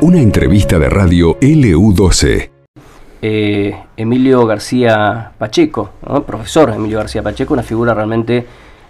Una entrevista de radio LU12. Eh, Emilio García Pacheco, profesor Emilio García Pacheco, una figura realmente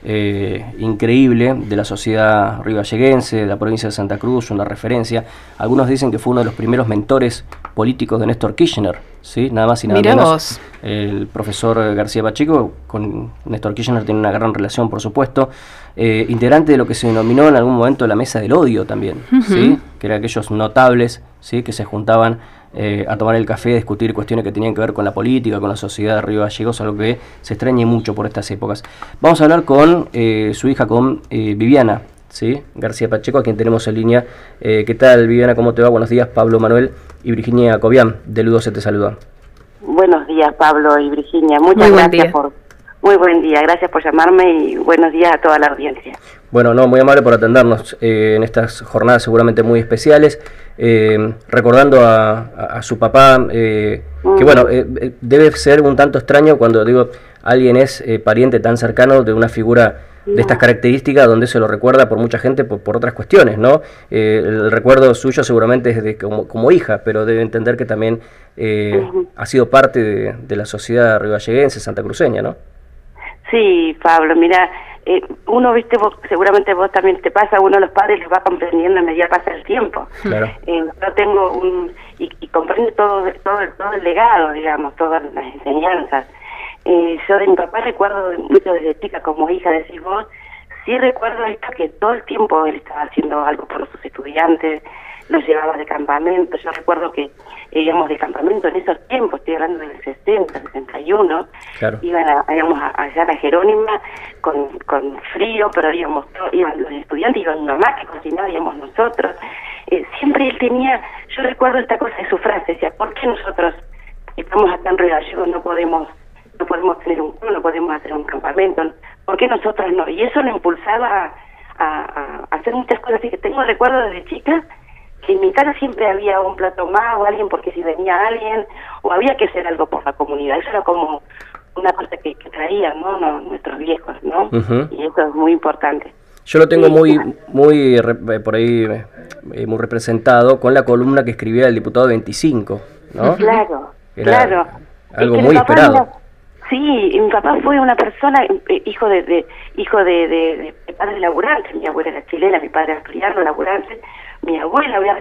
eh, increíble de la sociedad rivalleguense, de la provincia de Santa Cruz, una referencia. Algunos dicen que fue uno de los primeros mentores políticos de Néstor Kirchner, ¿sí? nada más y nada menos. El profesor García Pacheco con Néstor Kirchner tiene una gran relación, por supuesto. Eh, integrante de lo que se denominó en algún momento la mesa del odio también, ¿sí? que eran aquellos notables ¿sí? que se juntaban eh, a tomar el café, a discutir cuestiones que tenían que ver con la política, con la sociedad de Río Gallegos, algo que se extrañe mucho por estas épocas. Vamos a hablar con eh, su hija, con Viviana, ¿sí? García Pacheco, a quien tenemos en línea. ¿Qué tal, Viviana? ¿Cómo te va? Buenos días, Pablo Manuel y Virginia Cobian, de Ludo se te saluda. Buenos días, Pablo y Virginia. Muchas gracias por muy buen día, gracias por llamarme y buenos días a toda la audiencia. Bueno, no, muy amable por atendernos eh, en estas jornadas seguramente muy especiales, eh, recordando a, su papá, eh, que bueno, debe ser un tanto extraño cuando digo alguien es pariente tan cercano de una figura de estas características donde se lo recuerda por mucha gente por, otras cuestiones, ¿no? el recuerdo suyo seguramente es de como, como hija, pero debe entender que también ha sido parte de, de la sociedad rivalleguense, santacruceña, ¿no? Sí, Pablo, mira, eh, uno, viste, vos, seguramente vos también te pasa, uno de los padres les va comprendiendo a medida pasa el tiempo. Claro. Eh, yo tengo un, y, y comprende todo, todo, todo el legado, digamos, todas las enseñanzas. Eh, yo de mi papá recuerdo mucho desde chica, como hija, decís vos, sí recuerdo esto que todo el tiempo él estaba haciendo algo por sus estudiantes, los llevaba de campamento. Yo recuerdo que íbamos de campamento en esos tiempos, estoy hablando del 60, 61, claro. iban a, íbamos allá a Jerónima con, con frío, pero íbamos, iban los estudiantes, iban mamá que cocinaba, íbamos nosotros. Eh, siempre él tenía, yo recuerdo esta cosa de su frase, decía, ¿por qué nosotros estamos acá en Río no podemos podemos tener un no podemos hacer un campamento? ¿Por qué nosotros no? Y eso lo impulsaba a, a, a hacer muchas cosas. Así que tengo recuerdo desde chica que en mi casa siempre había un plato más o alguien porque si venía alguien o había que hacer algo por la comunidad. Eso era como una cosa que, traían ¿no? nuestros viejos, ¿no? Y eso es muy importante. Yo lo tengo muy, muy eh, por ahí eh, muy representado con la columna que escribía el diputado 25, ¿no? Claro, claro. Algo muy esperado. Sí, mi papá fue una persona, eh, hijo de, de hijo de, de, de, padre laburante, mi abuela era chilena, mi padre criado laburante, mi abuela, voy a,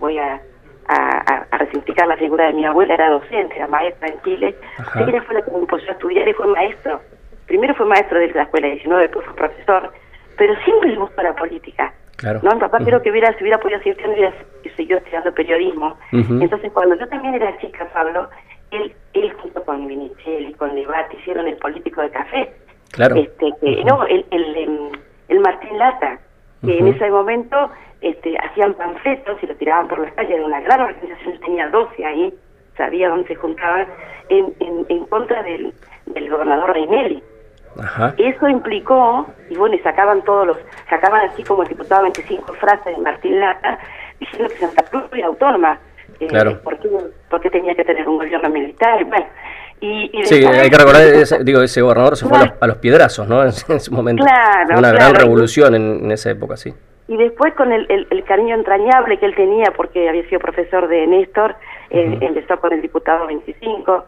voy a, a, a la figura de mi abuela, era docente, era maestra en Chile. Ella fue la que me impulsó a estudiar y fue maestro. Primero fue maestro de la escuela 19, después fue profesor, pero siempre le gustó la política. Claro. ¿no? Mi papá creo que hubiera, si hubiera podido seguir hubiera seguido estudiando periodismo. Entonces, cuando yo también era chica, Pablo, él, él junto con Vinichel y con Debate hicieron el político de café. Claro. Este, que, No, el, el, em, el, Martín Lata, que en ese momento este, hacían panfletos y lo tiraban por las calles de una gran organización, tenía 12 ahí, sabía dónde se juntaban, en, en, contra del, del gobernador Reinelli. Eso implicó, y bueno, y sacaban todos los, sacaban así como el diputado 25 frases de Martín Lata, diciendo que Santa Cruz era autónoma, eh, claro. ¿por, qué, tenía que tener un gobierno militar? Bueno, y, sí, hay que recordar, ese, digo, ese gobernador se fue a los, piedrazos, ¿no? En, ese momento. Claro, Una gran revolución en, en, esa época, sí. Y después con el, el, cariño entrañable que él tenía, porque había sido profesor de Néstor, eh, empezó con el diputado 25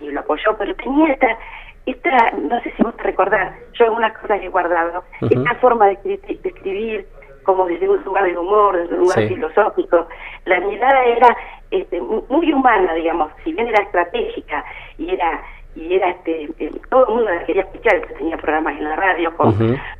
y, lo apoyó, pero tenía esta, esta, no sé si vos te recordás, yo algunas cosas he guardado, esta forma de escribir, como desde un lugar de humor, desde un lugar filosófico. La mirada era este, muy humana, digamos, si bien era estratégica y era y era este eh, todo el mundo la quería escuchar que tenía programas en la radio con,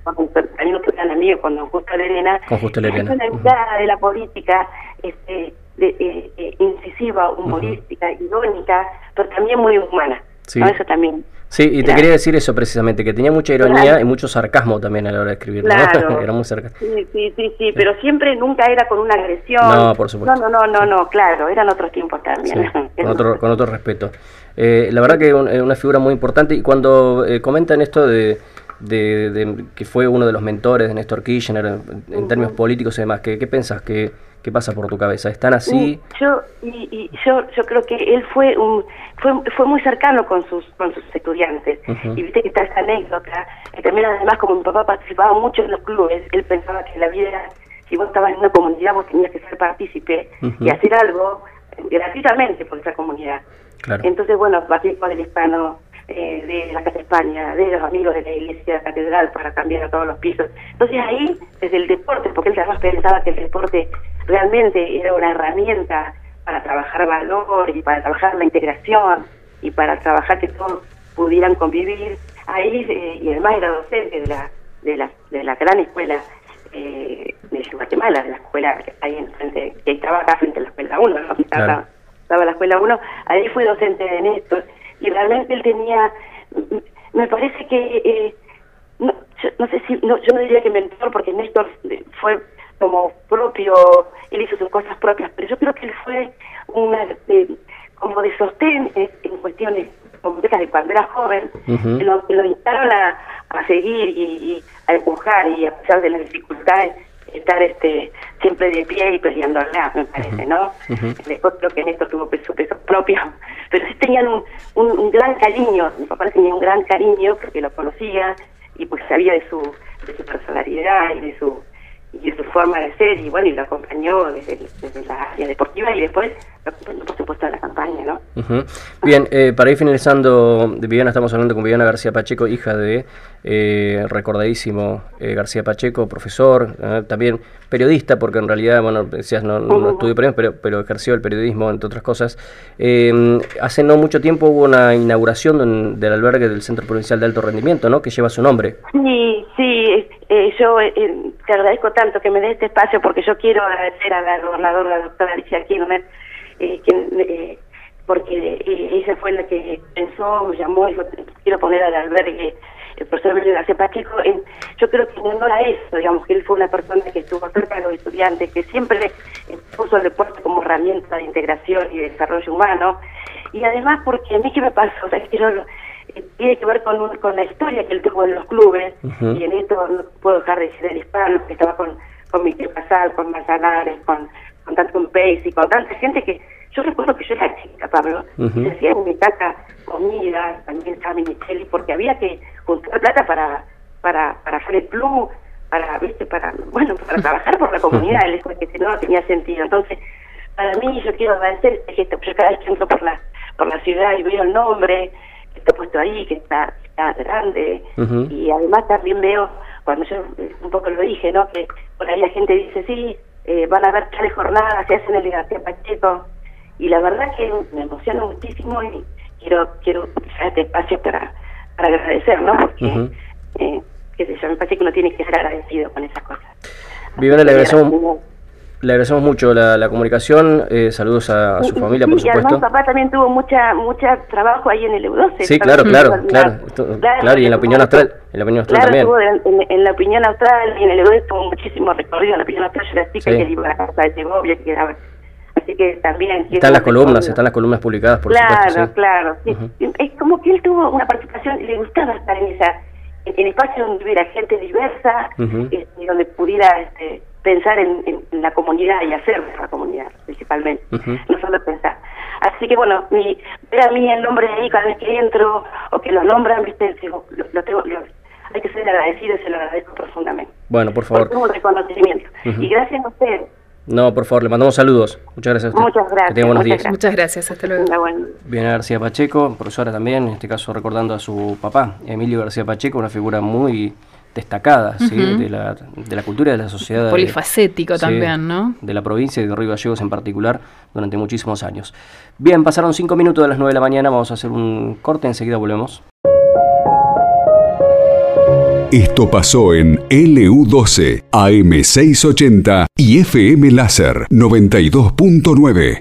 con también otro gran amigo con don Justo Lerena con Justo Lerena. una mirada de la política este de, eh, eh, incisiva humorística irónica pero también muy humana. Sí. eso también Sí, y te quería decir eso precisamente, que tenía mucha ironía y mucho sarcasmo también a la hora de escribir. Claro. era muy sarcástico. Sí, sí, sí, sí, pero siempre nunca era con una agresión. No, por supuesto. No, no, no, no, claro, eran otros tiempos también. con, otro, con otro respeto. Eh, la verdad que es una figura muy importante y cuando eh, comentan esto de, de, que fue uno de los mentores de Néstor Kirchner en, términos políticos y demás, ¿qué, qué pensás? ¿Qué, ¿Qué pasa por tu cabeza? ¿Están así? Yo y, yo yo creo que él fue un fue, fue muy cercano con sus con sus estudiantes y viste que está esa anécdota que también además como mi papá participaba mucho en los clubes él pensaba que la vida si vos estabas en una comunidad, vos tenías que ser partícipe y hacer algo gratuitamente por esa comunidad. Entonces, bueno, con del Hispano, eh, de la Casa España, de los amigos de la Iglesia Catedral para cambiar a todos los pisos. Entonces ahí, desde el deporte, porque él además pensaba que el deporte realmente era una herramienta para trabajar valor y para trabajar la integración y para trabajar que todos pudieran convivir. Ahí, eh, y además era docente de la, de la, de la gran escuela eh, de Guatemala, de la escuela que ahí enfrente, que estaba acá frente a la escuela 1, ¿no? estaba, estaba la escuela 1, ahí fue docente de Néstor, y realmente él tenía, me parece que, eh, no, no, sé si, no, yo no diría que mentor, porque Néstor fue como propio, él hizo sus cosas propias, pero yo creo que él fue una, como de sostén en, cuestiones complejas de cuando era joven, lo, lo instaron a, a seguir y, a empujar y a pesar de las dificultades estar este siempre de pie y peleándola, me parece, ¿no? Después creo que en esto tuvo peso, peso propio, pero sí tenían un, un, gran cariño, mi papá tenía un gran cariño porque lo conocía y pues sabía de su, de su personalidad y de su y su forma de ser y bueno y lo acompañó desde, desde la área deportiva y después por supuesto, la campaña, ¿no? Bien, eh, para ir finalizando, de Viviana, estamos hablando con Viviana García Pacheco, hija de eh, recordadísimo eh, García Pacheco, profesor, también periodista, porque en realidad, bueno, decías, no, no estudió periodismo, pero, pero ejerció el periodismo, entre otras cosas. hace no mucho tiempo hubo una inauguración del albergue del Centro Provincial de Alto Rendimiento, ¿no?, que lleva su nombre. Sí, sí, yo te agradezco tanto que me dé este espacio, porque yo quiero agradecer a la gobernadora, la doctora Alicia Kirchner, eh, eh, porque eh, ella fue la que pensó, me llamó y dijo, quiero poner al albergue el profesor Emilio García Pacheco, en, yo creo que no era eso, digamos, que él fue una persona que estuvo cerca de los estudiantes, que siempre puso el deporte como herramienta de integración y de desarrollo humano, y además porque a mí qué me pasó, o que yo, tiene que ver con, con la historia que él tuvo en los clubes, y en esto no puedo dejar de decir el hispano, que estaba con, con Miguel Casal, con Manzanares, con, con tanto Pace y con tanta gente que yo recuerdo que yo era chica, Pablo, y se hacía en mi casa comida, también estaba Micheli, porque había que juntar plata para para para hacer el plus, para, ¿viste? para bueno, para trabajar por la comunidad, porque si no, no tenía sentido. Entonces, para mí, yo quiero agradecer este gesto, yo cada vez que entro por la, por la ciudad y veo el nombre puesto ahí, que está, está grande, y además también veo, cuando yo un poco lo dije, ¿no? que por ahí la gente dice, sí, eh, van a haber tales jornadas, se hacen el García Pacheco, y la verdad que me emociona muchísimo y quiero quiero usar este espacio para, para agradecer, ¿no? Porque, eh, qué sé yo, me parece que uno tiene que ser agradecido con esas cosas. Viviana, le agradecemos, le agradecemos mucho la, la comunicación, eh, saludos a, su familia, por supuesto. Y además papá también tuvo mucha mucha trabajo ahí en el EU12. Sí, claro, claro, claro, claro, y en la opinión austral, en la opinión austral también. en, en, la opinión austral y en el EU12 tuvo muchísimo recorrido, en la opinión austral yo era chica sí. que iba a la casa de Segovia, que era así que también... Están las columnas, están las columnas publicadas, por claro, supuesto. Claro, claro. Es como que él tuvo una participación, le gustaba estar en esa en, espacios donde hubiera gente diversa, este, donde pudiera este, pensar en, la comunidad y hacer la comunidad, principalmente, no solo pensar. Así que bueno, mi, ver a mí el nombre ahí cada vez que entro o que lo nombran, viste, lo, tengo, hay que ser agradecido y se lo agradezco profundamente. Bueno, por favor. Por un reconocimiento. Y gracias a usted no, por favor, le mandamos saludos. Muchas gracias a usted. Muchas gracias. Que tenga buenos días. Muchas gracias, hasta luego. Viene García Pacheco, profesora también, en este caso recordando a su papá, Emilio García Pacheco, una figura muy destacada ¿sí? de, la, de la cultura y de la sociedad. Polifacético también, ¿no? De la provincia y de Río Gallegos en particular durante muchísimos años. Bien, pasaron cinco minutos de las nueve de la mañana, vamos a hacer un corte, enseguida volvemos. Esto pasó en LU12, AM680 y FM Láser 92.9.